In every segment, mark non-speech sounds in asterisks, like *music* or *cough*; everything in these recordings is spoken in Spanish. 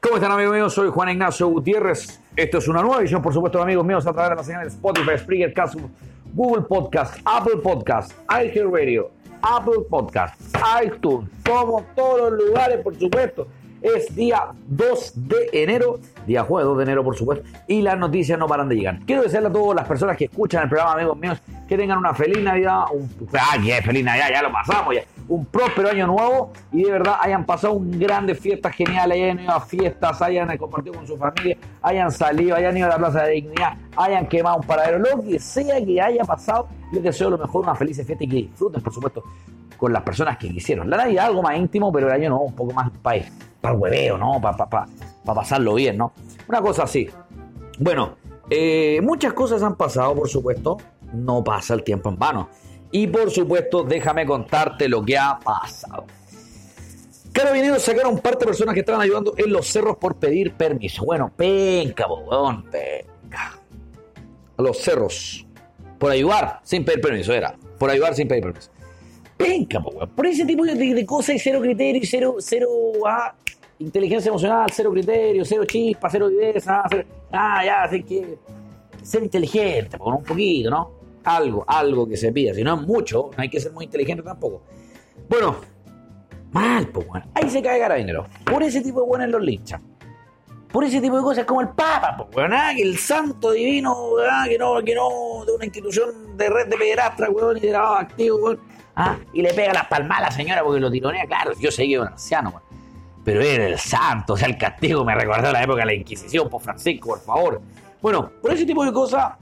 ¿Cómo están amigos míos? Soy Juan Ignacio Gutiérrez. Esto es una nueva edición, por supuesto, amigos míos a través de la señal Spotify, Spreaker, Cast, Google Podcast, Apple Podcast, iHeartRadio, Apple Podcast, iTunes, como todos los lugares, por supuesto. Es día 2 de enero, día jueves 2 de enero, por supuesto, y las noticias no paran de llegar. Quiero desearle a todas las personas que escuchan el programa, amigos míos, que tengan una feliz Navidad, un, ah, feliz Navidad, ya lo pasamos, un próspero año nuevo y de verdad hayan pasado un grandes fiestas geniales, hayan ido a fiestas, hayan compartido con su familia, hayan salido, hayan ido a la Plaza de Dignidad, hayan quemado un paradero, lo que sea que haya pasado, les deseo lo mejor, una feliz fiesta y que disfruten, por supuesto, con las personas que quisieron. La Navidad algo más íntimo, pero el año no, un poco más para para el hueveo, ¿no? Para pa, pa, pa pasarlo bien, ¿no? Una cosa así. Bueno, eh, muchas cosas han pasado, por supuesto. No pasa el tiempo en vano. Y por supuesto, déjame contarte lo que ha pasado. Carabineros sacaron parte de personas que estaban ayudando en los cerros por pedir permiso. Bueno, penca, bobón, penca. Los cerros. Por ayudar sin pedir permiso, era. Por ayudar sin pedir permiso. Penca, bobón. Por ese tipo de, cosas y cero criterio y cero, cero, ah, inteligencia emocional, cero criterio, cero chispa, cero viveza, cero, ah, ya, así que ser inteligente, un poquito, ¿no? Algo, algo que se pida. Si no es mucho, no hay que ser muy inteligente tampoco. Bueno, mal, pues bueno. Ahí se cae carabinero. Por ese tipo de buenos los linchan. Por ese tipo de cosas como el Papa, pues bueno, que el santo divino, ¿verdad? que no, que no, de una institución de red de pederastra, weón, y de lavado activo, weón. Ah, y le pega las palmas a la señora porque lo tironea, claro, yo sé que es un anciano, weón pero era el santo, o sea, el castigo me recordó la época de la Inquisición, por Francisco, por favor. Bueno, por ese tipo de cosas,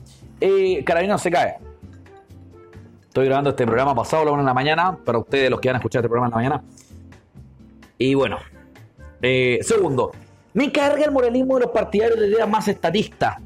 eh, se cae. Estoy grabando este programa pasado a la una de la mañana, para ustedes los que van a escuchar este programa en la mañana. Y bueno, eh, segundo, me carga el moralismo de los partidarios de ideas más estatistas,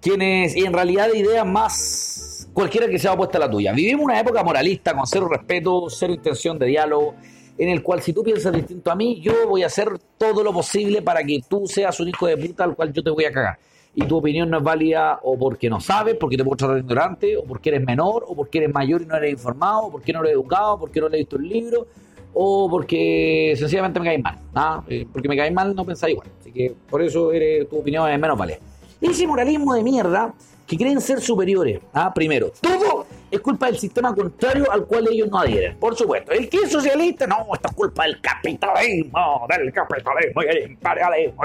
quienes, y en realidad de ideas más cualquiera que sea opuesta a la tuya. Vivimos una época moralista con cero respeto, cero intención de diálogo, en el cual si tú piensas distinto a mí, yo voy a hacer todo lo posible para que tú seas un hijo de puta al cual yo te voy a cagar. Y tu opinión no es válida o porque no sabes, porque te puedo tratar de ignorante, o porque eres menor, o porque eres mayor y no eres informado, o porque no eres educado, o porque no leíste un libro, o porque sencillamente me caes mal. ¿ah? Eh, porque me caes mal no pensáis igual. Así que por eso eres, tu opinión es menos válida. Ese moralismo de mierda que creen ser superiores. ¿ah? Primero, todo es culpa del sistema contrario al cual ellos no adhieren. Por supuesto, el que es socialista, no, esto es culpa del capitalismo, del capitalismo y el imperialismo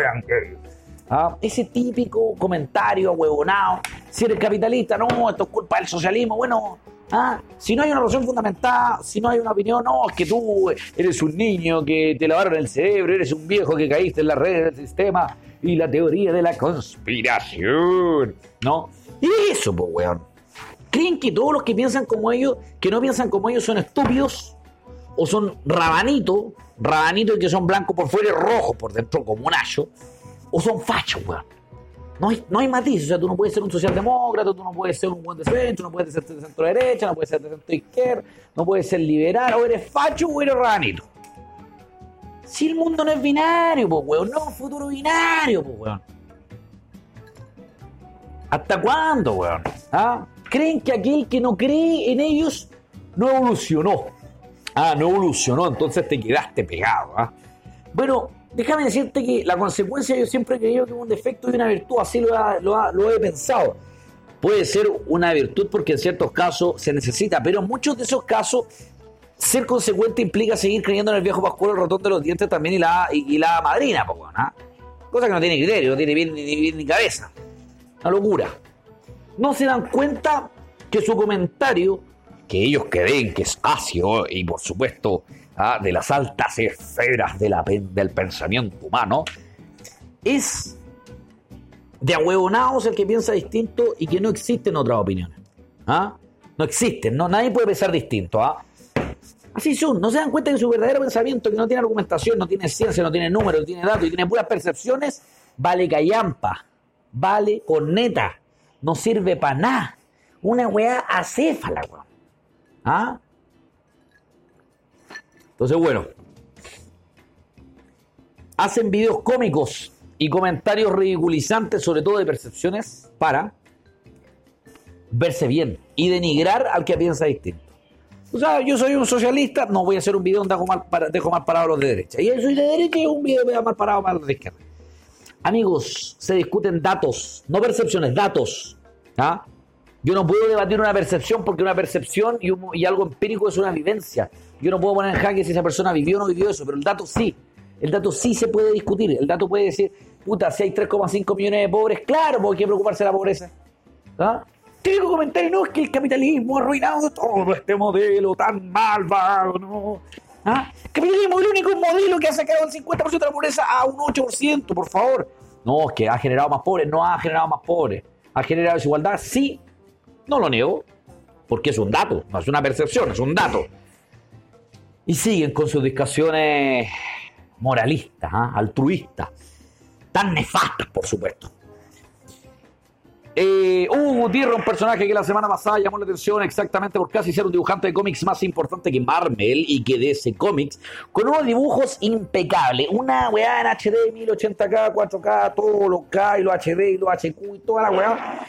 ¿Ah? Ese típico comentario huevonado. Si eres capitalista, no, esto es culpa del socialismo. Bueno, ¿ah? si no hay una razón fundamental, si no hay una opinión, no, es que tú eres un niño que te lavaron el cerebro, eres un viejo que caíste en las redes del sistema y la teoría de la conspiración. ¿No? Y eso, pues, weón creen que todos los que piensan como ellos, que no piensan como ellos, son estúpidos o son rabanitos, rabanitos que son blancos por fuera y rojos por dentro, como un hacho, o son fachos, weón. No hay, no hay matiz, o sea, tú no puedes ser un socialdemócrata, tú no puedes ser un buen de centro, no puedes ser de centro derecha, no puedes ser de centro izquierda, no puedes ser liberal, o eres facho o eres rabanito. Si el mundo no es binario, pues, weón, no, futuro binario, pues, weón. ¿Hasta cuándo, weón? ¿Ah? creen que aquel que no cree en ellos no evolucionó. Ah, no evolucionó, entonces te quedaste pegado. ¿ah? Bueno, déjame decirte que la consecuencia yo siempre he creído que es un defecto y una virtud, así lo, lo, he pensado. Puede ser una virtud porque en ciertos casos se necesita, pero en muchos de esos casos ser consecuente implica seguir creyendo en el viejo pascual el rotón de los dientes también y la, y, madrina, ¿ah? cosa que no tiene criterio, no tiene bien ni, ni cabeza. Una locura no se dan cuenta que su comentario, que ellos creen que es ácido y por supuesto ah, de las altas esferas del pensamiento humano, es de ahuevonados el que piensa distinto y que no existen otras opiniones. ¿ah? No existen, no, nadie puede pensar distinto. ¿ah? Así son, no se dan cuenta que su verdadero pensamiento, que no tiene argumentación, no tiene ciencia, no tiene números, no tiene datos y tiene puras percepciones, vale callampa, vale corneta no sirve para nada. Una weá acéfala, weón. ¿Ah? Entonces, bueno. Hacen videos cómicos y comentarios ridiculizantes, sobre todo de percepciones, para verse bien y denigrar al que piensa distinto. O sea, yo soy un socialista, no voy a hacer un video donde dejo mal, dejo mal parado a los de derecha. Y yo soy de derecha y un video donde dejo mal parado a los de izquierda. Amigos, se discuten datos, no percepciones, datos. ¿ah? Yo no puedo debatir una percepción porque una percepción y, algo empírico es una vivencia. Yo no puedo poner en jaque si esa persona vivió o no vivió eso, pero el dato sí. El dato sí se puede discutir. El dato puede decir, puta, si hay 3,5 millones de pobres, claro, porque hay que preocuparse de la pobreza. ¿Ah? Típico comentario, no, es que el capitalismo ha arruinado todo este modelo tan malvado, ¿no? ¿Ah? Capitalismo es el único modelo que ha sacado el 50% de la pobreza a un 8%, por favor. No, es que ha generado más pobres, no ha generado más pobres. ¿Ha generado desigualdad? Sí, no lo niego, porque es un dato, no es una percepción, es un dato. Y siguen con sus discusiones moralistas, ¿ah? altruistas, tan nefastas, por supuesto. Eh, Hugo Gutiérrez, un personaje que la semana pasada llamó la atención exactamente por casi ser un dibujante de cómics más importante que Marvel y que DC Comics, con unos dibujos impecables. Una weá en HD, 1080K, 4K, todo lo K y lo HD y lo HQ y toda la weá.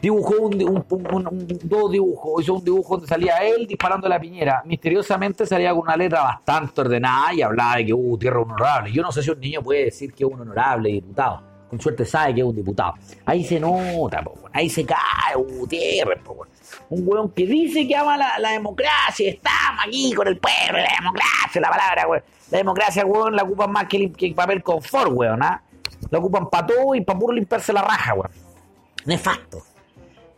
Dibujó un, dos dibujos, hizo un dibujo donde salía él disparando la piñera. Misteriosamente salía con una letra bastante ordenada y hablaba de que Gutiérrez es honorable. Yo no sé si un niño puede decir que es un honorable diputado con suerte sabe que es un diputado. Ahí se nota, ahí se cae Gutiérrez, un weón que dice que ama la, democracia, estamos aquí con el pueblo, la democracia, la palabra, weón. La democracia, weón, la ocupan más que el, papel confort, weón, ¿ah? La ocupan para todo y para puro limpiarse la raja, weón. Nefasto.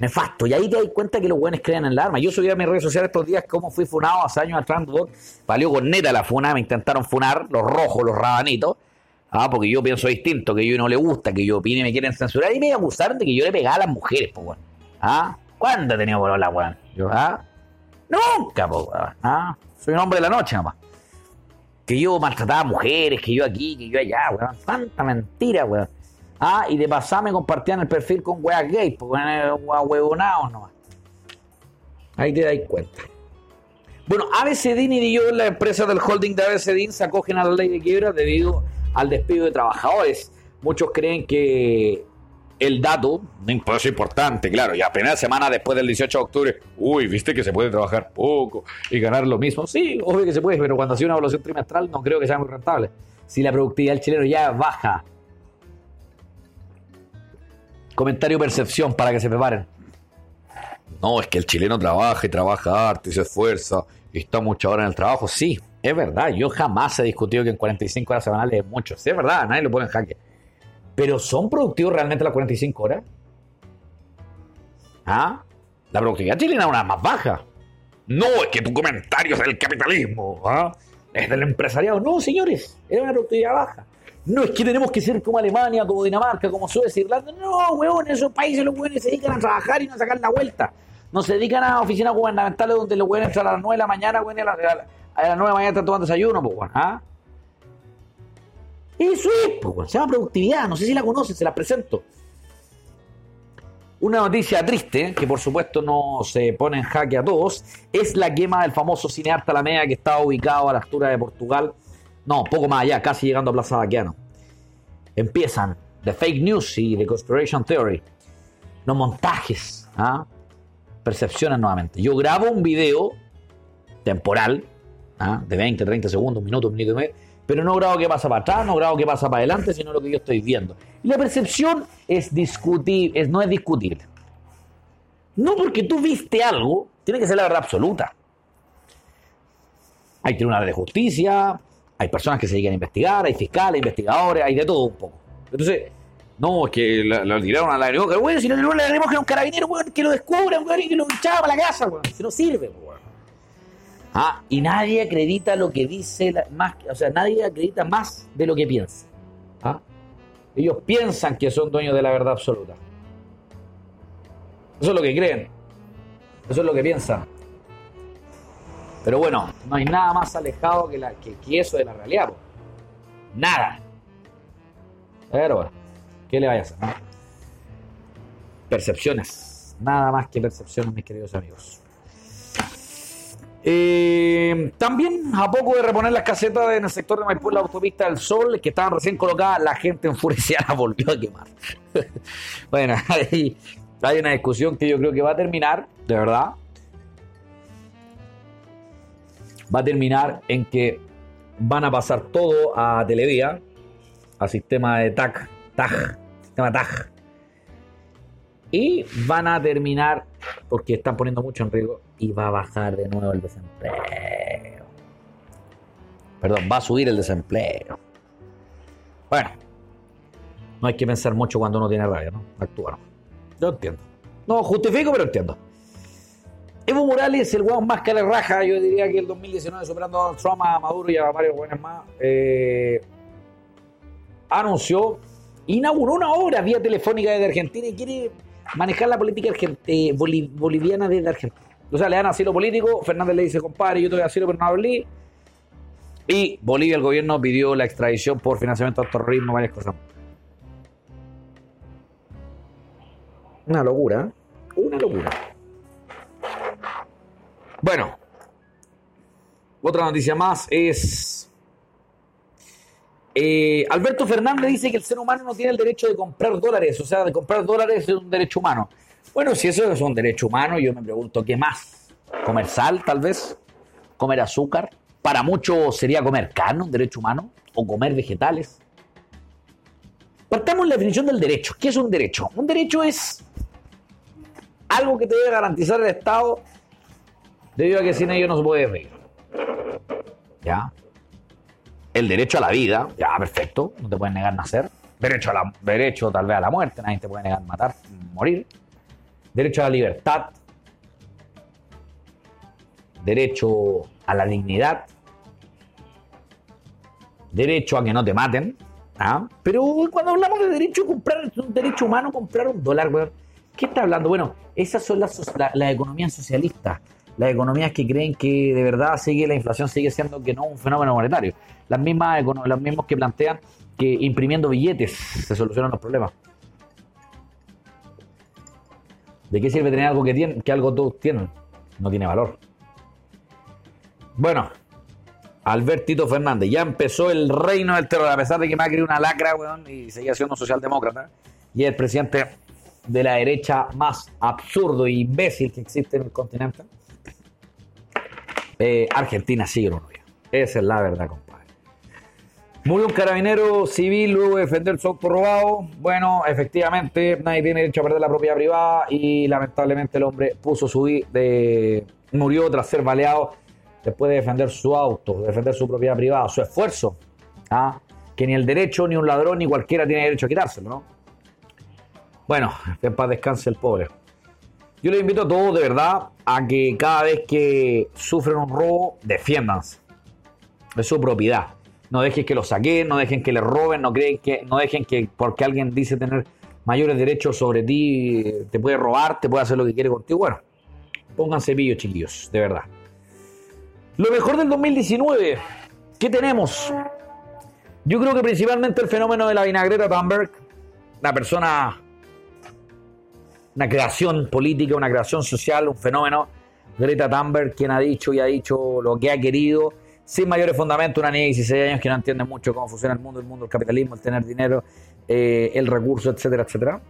Nefasto. Y ahí te das cuenta que los weones crean en la arma. Yo subí a mis redes sociales estos días cómo fui funado hace años atrás, valió con neta la funa, me intentaron funar, los rojos, los rabanitos. Ah, porque yo pienso distinto, que yo no le gusta, que yo opine y me quieren censurar. Y me acusaron de que yo le pegaba a las mujeres, pues, weón. ¿Ah? ¿Cuándo he tenido la weón? Yo, ¿ah? Nunca, pues, weón. ¿Ah? Soy un hombre de la noche, nomás. Que yo maltrataba a mujeres, que yo aquí, que yo allá, weón. Tanta mentira, weón. Ah, y de pasar me compartían el perfil con weas gay, pues, weón, huevonados nomás. Ahí te dais cuenta. Bueno, ABCDIN y yo, la empresa del holding de ABCDIN, se acogen a la ley de quiebra debido al despido de trabajadores. Muchos creen que el dato no es importante, claro, y apenas semana después del 18 de octubre, uy, viste que se puede trabajar poco y ganar lo mismo. Sí, obvio que se puede, pero cuando hace una evaluación trimestral no creo que sea muy rentable. Si la productividad del chileno ya baja. Comentario percepción para que se preparen. No, es que el chileno trabaja y trabaja harto y se esfuerza y está mucho hora en el trabajo. Sí, es verdad, yo jamás he discutido que en 45 horas semanales es mucho. Sí, es verdad, nadie lo pone en jaque. Pero ¿son productivos realmente las 45 horas? ¿Ah? La productividad chilena es una más baja. No, es que tu comentario es del capitalismo. ¿ah? Es del empresariado. No, señores, es una productividad baja. No es que tenemos que ser como Alemania, como Dinamarca, como Suecia, Irlanda. No, weón, esos países los weones se dedican a trabajar y no a sacar la vuelta. No se dedican a oficinas gubernamentales donde los weones a las 9 de la mañana, weón, a la, las 9 de la mañana están tomando desayuno, pues, bueno, ¿ah? Eso es, pues, se llama productividad, no sé si la conocen, se la presento. Una noticia triste, que por supuesto no se pone en jaque a todos, es la quema del famoso cineasta La Media que estaba ubicado a la altura de Portugal, no, poco más allá, casi llegando a Plaza Baquiano. Empiezan The Fake News y The Conspiration Theory, los montajes, ¿ah? percepciones nuevamente. Yo grabo un video temporal ¿ah? de 20, 30 segundos, un minuto, minuto y medio, pero no grabo qué pasa para atrás, no grabo qué pasa para adelante, sino lo que yo estoy viendo. Y la percepción es discutible, es, no es discutible. No porque tú viste algo, tiene que ser la verdad absoluta. Hay tribunales de justicia, hay personas que se dedican a investigar, hay fiscales, investigadores, hay de todo un poco. Entonces, no, es que lo tiraron a la Bueno, si no le daremos que a un carabinero, que lo descubra, y que lo echaba para la casa, bueno, si no sirve, bueno. Ah, y nadie acredita lo que dice, más, o sea, nadie acredita más de lo que piensa. ¿Ah? Ellos piensan que son dueños de la verdad absoluta. Eso es lo que creen. Eso es lo que piensan. Pero bueno, no hay nada más alejado que, la, que, eso de la realidad. Nada. Pero bueno, ¿qué le vaya a hacer? Percepciones. Nada más que percepciones, mis queridos amigos. Eh, también, a poco de reponer las casetas en el sector de Maipú, la autopista del Sol, que estaban recién colocadas, la gente enfurecida *laughs* volvió a quemar. *laughs* bueno, *laughs* hay una discusión que yo creo que va a terminar, de verdad. Va a terminar en que van a pasar todo a Televía, a sistema de TAC, TAG, sistema TAG. Y van a terminar, porque están poniendo mucho en riesgo, y va a bajar de nuevo el desempleo. Perdón, va a subir el desempleo. Bueno, no hay que pensar mucho cuando uno tiene rabia, ¿no? Actúa, Yo entiendo. No justifico, pero entiendo. Evo Morales, el hueón más que le raja, yo diría que el 2019, superando a Donald Trump, a Maduro y a varios buenos más, eh, anunció, inauguró una obra vía telefónica desde Argentina y quiere manejar la política eh, boliviana desde Argentina. O sea, le dan asilo político, Fernández le dice, compadre, yo te doy asilo, pero no hablé. Y Bolivia, el gobierno, pidió la extradición por financiamiento al terrorismo, varias cosas. Una locura, ¿eh? una locura. Bueno, otra noticia más es... Eh, Alberto Fernández dice que el ser humano no tiene el derecho de comprar dólares, o sea, de comprar dólares es un derecho humano. Bueno, si eso es un derecho humano, yo me pregunto, ¿qué más? ¿Comer sal, tal vez? ¿Comer azúcar? Para muchos sería comer carne, un derecho humano, o comer vegetales. Partamos la definición del derecho. ¿Qué es un derecho? Un derecho es algo que te debe garantizar el Estado debido a que sin ello no se puede vivir. ¿Ya? El derecho a la vida, ya, perfecto, no te pueden negar nacer. Derecho, a la, derecho tal vez a la muerte, nadie te puede negar matar, morir. Derecho a la libertad. Derecho a la dignidad. Derecho a que no te maten. ¿ah? Pero cuando hablamos de derecho a comprar, un derecho humano comprar un dólar, ¿qué está hablando? Bueno, esas son las, la, economías socialistas las economías que creen que de verdad sigue la inflación sigue siendo que no un fenómeno monetario. Las mismas las mismas que plantean que imprimiendo billetes se solucionan los problemas. ¿De qué sirve tener algo que tienen, que algo todos tienen? No tiene valor. Bueno, Albertito Fernández, ya empezó el reino del terror, a pesar de que Macri una lacra, weón, y seguía siendo socialdemócrata, y el presidente de la derecha más absurdo e imbécil que existe en el continente. Eh, Argentina sigue lo Esa es la verdad, compadre. Murió un carabinero civil luego de defender su auto robado. Bueno, efectivamente, nadie tiene derecho a perder la propiedad privada y lamentablemente el hombre puso su de murió tras ser baleado después de defender su auto, defender su propiedad privada, su esfuerzo. ¿ah? Que ni el derecho, ni un ladrón, ni cualquiera tiene derecho a quitárselo, ¿no? Bueno, que en paz descanse el pobre. Yo les invito a todos de verdad a que cada vez que sufren un robo, defiéndanse. Es su propiedad. No dejen que lo saquen, no dejen que le roben, no, creen que, no dejen que porque alguien dice tener mayores derechos sobre ti, te puede robar, te puede hacer lo que quiere contigo. Bueno, pónganse pillos, chiquillos, de verdad. Lo mejor del 2019, ¿qué tenemos? Yo creo que principalmente el fenómeno de la vinagreta Thunberg, la persona una creación política, una creación social, un fenómeno. Greta Thunberg, quien ha dicho y ha dicho lo que ha querido, sin mayores fundamentos, una niña de 16 años que no entiende mucho cómo funciona el mundo, el mundo del capitalismo, el tener dinero, eh, el recurso, etcétera, etcétera.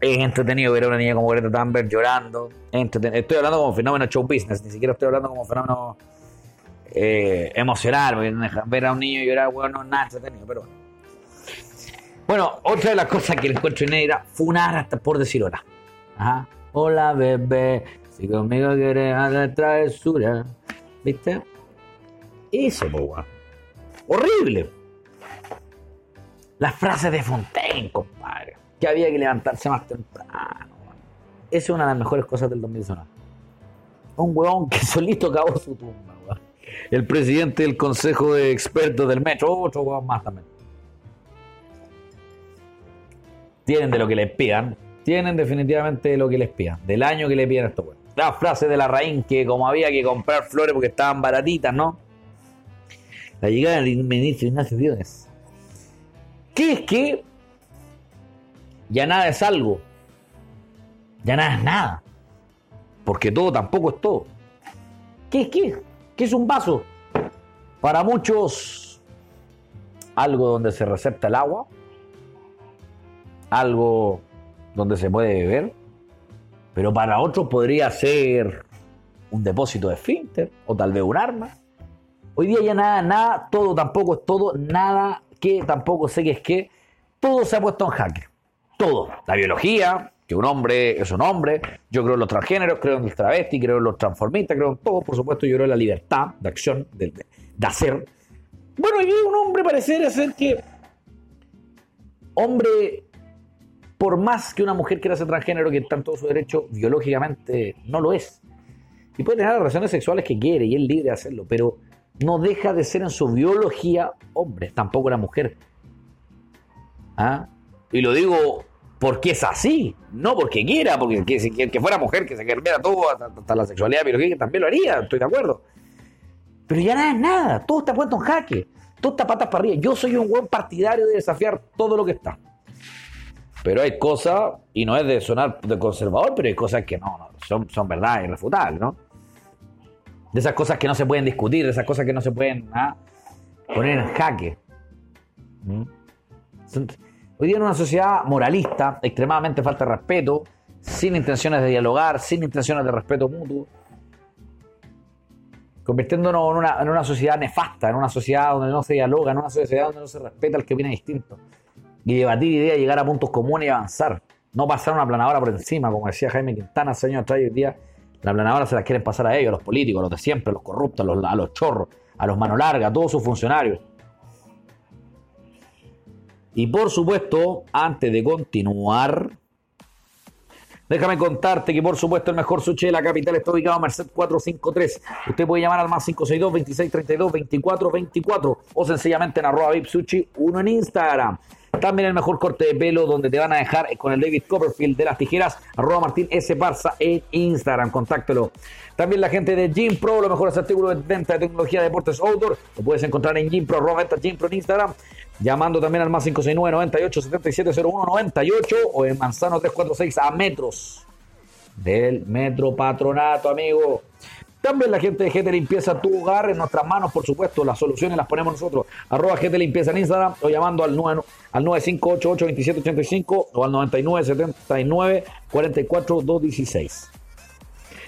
Es entretenido ver a una niña como Greta Thunberg llorando. Estoy hablando como fenómeno show business, ni siquiera estoy hablando como fenómeno eh, emocional. Ver a un niño llorar, bueno, no es nada entretenido, pero bueno. Bueno, otra de las cosas que le encuentro inédita, funar hasta por decir hola. Ajá. Hola, bebé, si conmigo quieres hacer travesura. ¿Viste? Eso, pues, Horrible. Las frases de Fontaine, compadre. Que había que levantarse más temprano. Esa es una de las mejores cosas del 2019. Un huevón que solito acabó su tumba, weón. El presidente del consejo de expertos del metro, otro huevón más también tienen de lo que les pidan, tienen definitivamente de lo que les pidan, del año que le pidan a estos weones. La frase de la raíz que como había que comprar flores porque estaban baratitas, ¿no? La llegada del ministro Ignacio Diones. ¿Qué es que ya nada es algo? Ya nada es nada. Porque todo tampoco es todo. ¿Qué es qué? ¿Qué es un vaso? Para muchos, algo donde se recepta el agua algo donde se puede beber, pero para otros podría ser un depósito de esfínter o tal vez un arma. Hoy día ya nada, nada, todo tampoco es todo, nada que tampoco sé que es que, todo se ha puesto en jaque. Todo. La biología, que un hombre es un hombre, yo creo en los transgéneros, creo en los travestis, creo en los transformistas, creo en todo, por supuesto, yo creo en la libertad de acción, de, hacer. Bueno, y un hombre pareciera ser que hombre, por más que una mujer quiera ser transgénero, que está en todo su derecho, biológicamente no lo es. Y puede tener las relaciones sexuales que quiere y es libre de hacerlo, pero no deja de ser en su biología hombre, tampoco la mujer. ¿Ah? Y lo digo porque es así, no porque quiera, porque que, que fuera mujer, que se quermera todo, hasta, la sexualidad biológica, también lo haría, estoy de acuerdo. Pero ya nada es nada, todo está puesto en jaque, todo está patas para arriba. Yo soy un buen partidario de desafiar todo lo que está. Pero hay cosas, y no es de sonar de conservador, pero hay cosas que no, son, son verdad irrefutables, ¿no? De esas cosas que no se pueden discutir, de esas cosas que no se pueden ¿ah? poner en jaque. ¿Mm? Hoy día en una sociedad moralista, extremadamente falta de respeto, sin intenciones de dialogar, sin intenciones de respeto mutuo, convirtiéndonos en una, en una sociedad nefasta, en una sociedad donde no se dialoga, en una sociedad donde no se respeta al que viene distinto. Y debatir ideas, llegar a puntos comunes y avanzar. No pasar una planadora por encima, como decía Jaime Quintana hace años atrás, hoy día la planadora se las quieren pasar a ellos, a los políticos, a los de siempre, a los corruptos, a los, a los chorros, a los mano larga, a todos sus funcionarios. Y por supuesto, antes de continuar, déjame contarte que por supuesto el mejor sushi de la capital está ubicado en Merced 453. Usted puede llamar al más 562 2632 2424 o sencillamente en arroba VIP Sushi 1 en Instagram. También el mejor corte de pelo donde te van a dejar con el David Copperfield de las tijeras, arroba Martín S. Barça en Instagram, contáctelo. También la gente de Gym Pro, los mejores artículos de venta de tecnología de deportes outdoor, lo puedes encontrar en Gym Pro, arroba Gym Pro en Instagram, llamando también al más 569 98 77 01 98 o en Manzano 346 a metros del Metro Patronato, amigo. También la gente de GT Limpieza tu hogar en nuestras manos, por supuesto. Las soluciones las ponemos nosotros. Arroba GT Limpieza en Instagram o llamando al, 9, al 9588-2785 o al 9979 216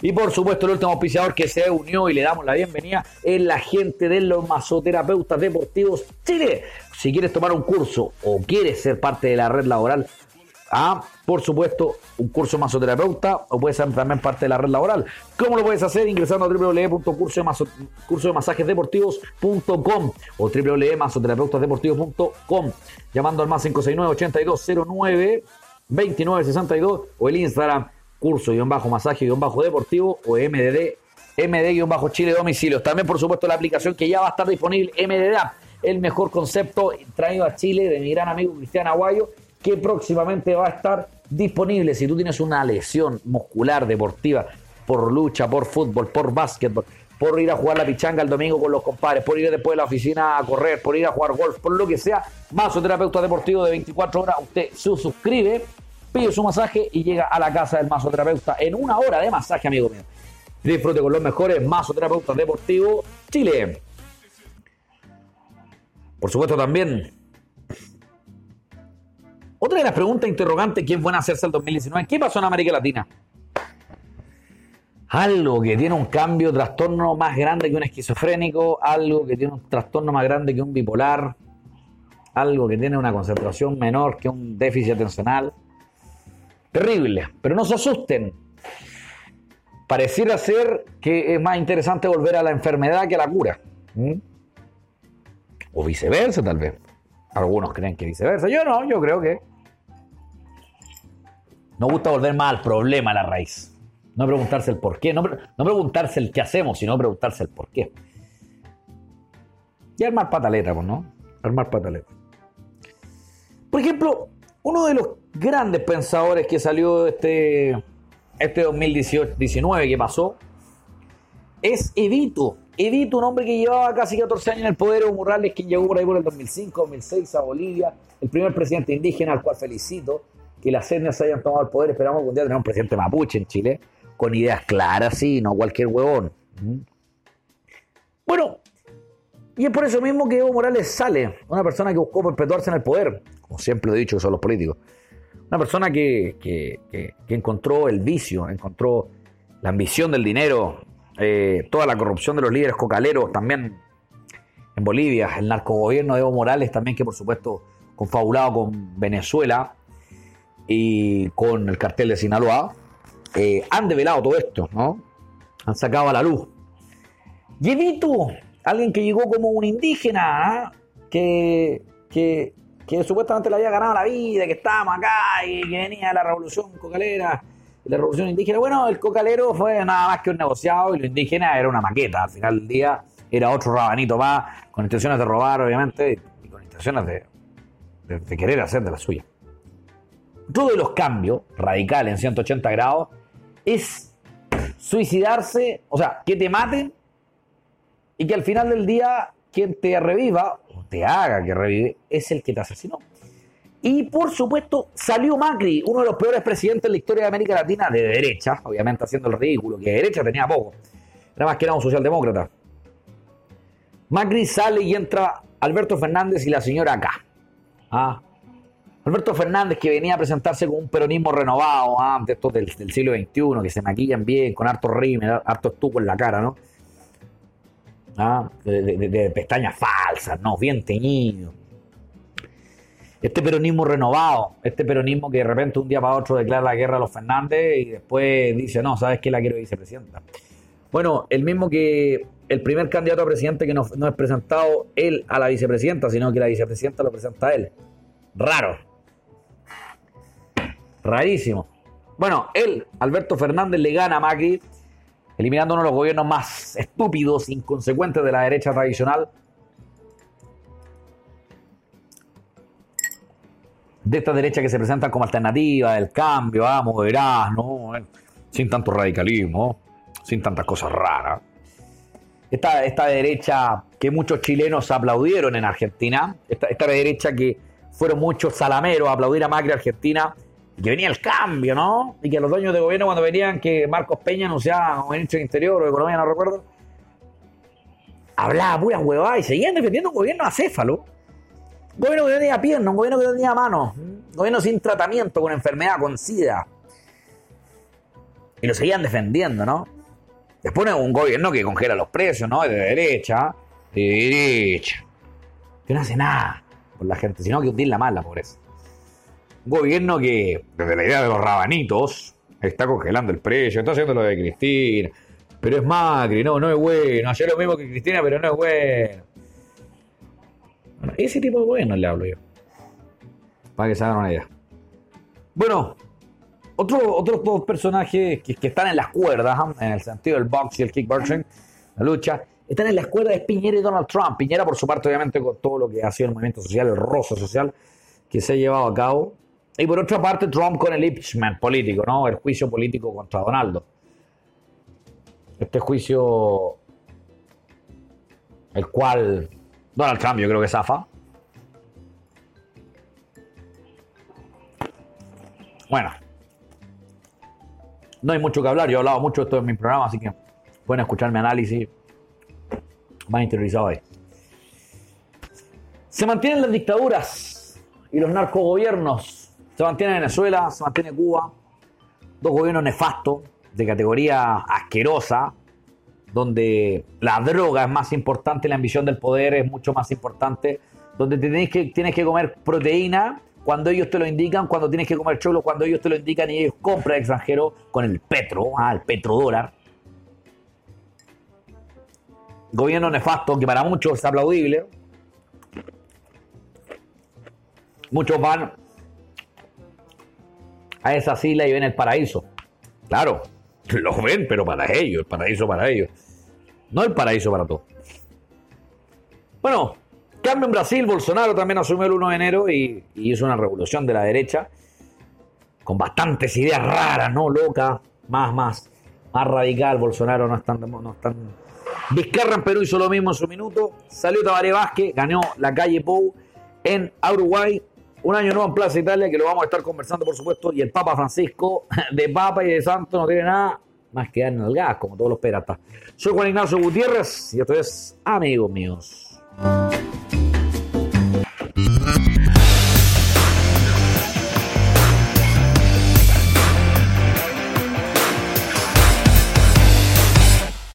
Y por supuesto, el último auspiciador que se unió y le damos la bienvenida es la gente de los masoterapeutas deportivos Chile. Si quieres tomar un curso o quieres ser parte de la red laboral, Ah, por supuesto, un curso masoterapeuta o puedes ser también parte de la red laboral. ¿Cómo lo puedes hacer? Ingresando a www.cursodemasoterapeutosdeportivos.com o www.masoterapeutasdeportivos.com llamando al más 569 8209 2962 o el Instagram curso-masaje-deportivo o MDD MD-Chile domicilios. También, por supuesto, la aplicación que ya va a estar disponible, MDDA, el mejor concepto traído a Chile de mi gran amigo Cristian Aguayo que próximamente va a estar disponible si tú tienes una lesión muscular deportiva por lucha, por fútbol, por básquetbol, por ir a jugar la pichanga el domingo con los compadres, por ir después de la oficina a correr, por ir a jugar golf, por lo que sea, masoterapeuta deportivo de 24 horas, usted se suscribe, pide su masaje y llega a la casa del masoterapeuta en una hora de masaje, amigo mío. Disfrute con los mejores masoterapeutas deportivos Chile. Por supuesto también otra de las preguntas interrogantes que es buena hacerse el 2019, ¿qué pasó en América Latina? Algo que tiene un cambio, trastorno más grande que un esquizofrénico, algo que tiene un trastorno más grande que un bipolar, algo que tiene una concentración menor que un déficit atencional. Terrible, pero no se asusten. Pareciera ser que es más interesante volver a la enfermedad que a la cura. O viceversa, tal vez. Algunos creen que viceversa. Yo no, yo creo que nos gusta volver más al problema, a la raíz. No preguntarse el por qué, no, preguntarse el qué hacemos, sino preguntarse el por qué. Y armar pataleta, pues, ¿no? Armar pataleta. Por ejemplo, uno de los grandes pensadores que salió este, este 2019 que pasó es Evito. Evito, un hombre que llevaba casi 14 años en el poder, Evo Morales, que llegó por ahí por el 2005, 2006 a Bolivia, el primer presidente indígena al cual felicito, que las etnias hayan tomado el poder. Esperamos que un día tener un presidente mapuche en Chile, con ideas claras, sí, no cualquier huevón. Bueno, y es por eso mismo que Evo Morales sale, una persona que buscó perpetuarse en el poder, como siempre lo he dicho que son los políticos. Una persona que, que, encontró el vicio, encontró la ambición del dinero, eh, toda la corrupción de los líderes cocaleros también en Bolivia, el narcogobierno de Evo Morales también que por supuesto confabulado con Venezuela y con el cartel de Sinaloa, eh, han develado todo esto, ¿no? Han sacado a la luz. Yevito, alguien que llegó como un indígena, ¿ah? que, que, supuestamente le había ganado la vida, que estábamos acá y que venía de la revolución cocalera la revolución indígena. Bueno, el cocalero fue nada más que un negociado y lo indígena era una maqueta. Al final del día era otro rabanito más, con intenciones de robar, obviamente, y con intenciones de querer hacer de la suya. Todos los cambios radicales en 180 grados es suicidarse, o sea, que te maten y que al final del día quien te reviva o te haga que revive es el que te asesinó. Y por supuesto salió Macri, uno de los peores presidentes de la historia de América Latina, de derecha, obviamente haciendo el ridículo, que de derecha tenía poco, era más que era un socialdemócrata. Macri sale y entra Alberto Fernández y la señora acá. Ah, Alberto Fernández, que venía a presentarse con un peronismo renovado antes ah, del, del, siglo XXI, que se maquillan bien, con harto rímel, harto estuco en la cara, ¿no? Ah, de, pestañas falsas, ¿no? Bien teñido. Este peronismo renovado, este peronismo que de repente un día para otro declara la guerra a los Fernández y después dice, no, ¿sabes qué? La quiero vicepresidenta. Bueno, el mismo que el primer candidato a presidente que no, no es presentado él a la vicepresidenta, sino que la vicepresidenta lo presenta él. Raro. Rarísimo. Bueno, él, Alberto Fernández, le gana a Macri, eliminando uno de los gobiernos más estúpidos, inconsecuentes de la derecha tradicional. De esta derecha que se presenta como alternativa del cambio, ah, moderado, ¿no? sin tanto radicalismo, sin tantas cosas raras. Esta, esta derecha que muchos chilenos aplaudieron en Argentina, esta, esta derecha que fueron muchos salameros a aplaudir a Macri Argentina, que venía el cambio, ¿no? Y que los dueños de gobierno cuando venían que Marcos Peña anunciaba un ministro de Interior o de Economía, no recuerdo, hablaba pura huevada y seguían defendiendo un gobierno acéfalo. Un gobierno que no tenía piernas, un gobierno que no tenía manos, un gobierno sin tratamiento, con enfermedad, con sida. Y lo seguían defendiendo, ¿no? Después un gobierno que congela los precios, ¿no? De derecha, de derecha. Que no hace nada por la gente, sino que hundirla más la pobreza. Un gobierno que, desde la idea de los rabanitos, está congelando el precio, está haciendo lo de Cristina. Pero es Macri, no, no es bueno. Hacer lo mismo que Cristina, pero no es bueno. bueno ese tipo de gobierno le hablo yo. Para que se hagan una idea. Bueno, otro, otros dos personajes que, están en las cuerdas, ¿eh? en el sentido del box y el kickboxing, la lucha, están en las cuerdas es Piñera y Donald Trump. Piñera, por su parte, obviamente, con todo lo que ha sido el movimiento social, el roso social que se ha llevado a cabo. Y por otra parte, Trump con el impeachment político, ¿no? El juicio político contra Donaldo. Este juicio, el cual Donald Trump yo creo que zafa. Bueno, no hay mucho que hablar. Yo he hablado mucho de esto en mi programa, así que pueden escuchar mi análisis más interiorizado ahí. Se mantienen las dictaduras y los narcogobiernos se mantiene Venezuela, se mantiene Cuba, dos gobiernos nefastos, de categoría asquerosa, donde la droga es más importante, la ambición del poder es mucho más importante, donde tienes que, tienes que comer proteína cuando ellos te lo indican, cuando tienes que comer cholo cuando ellos te lo indican y ellos compran extranjero con el petro, ah, el petrodólar. Gobierno nefasto que para muchos es aplaudible. Muchos van a esa isla y ven el paraíso. Claro, *laughs* lo ven, pero para ellos, el paraíso para ellos. No el paraíso para todos. Bueno, cambio en Brasil, Bolsonaro también asumió el 1 de enero y, hizo una revolución de la derecha con bastantes ideas raras, ¿no? Loca, más, más, más radical. Bolsonaro no es tan... No es tan... Vizcarra en Perú hizo lo mismo en su minuto. Salió Tabaré Vázquez, ganó la calle Pou en Uruguay un año nuevo en Plaza Italia que lo vamos a estar conversando, por supuesto. Y el Papa Francisco, *laughs* de Papa y de Santo, no tiene nada más que dar en el gas, como todos los peratas. Soy Juan Ignacio Gutiérrez y esto es Amigos Míos.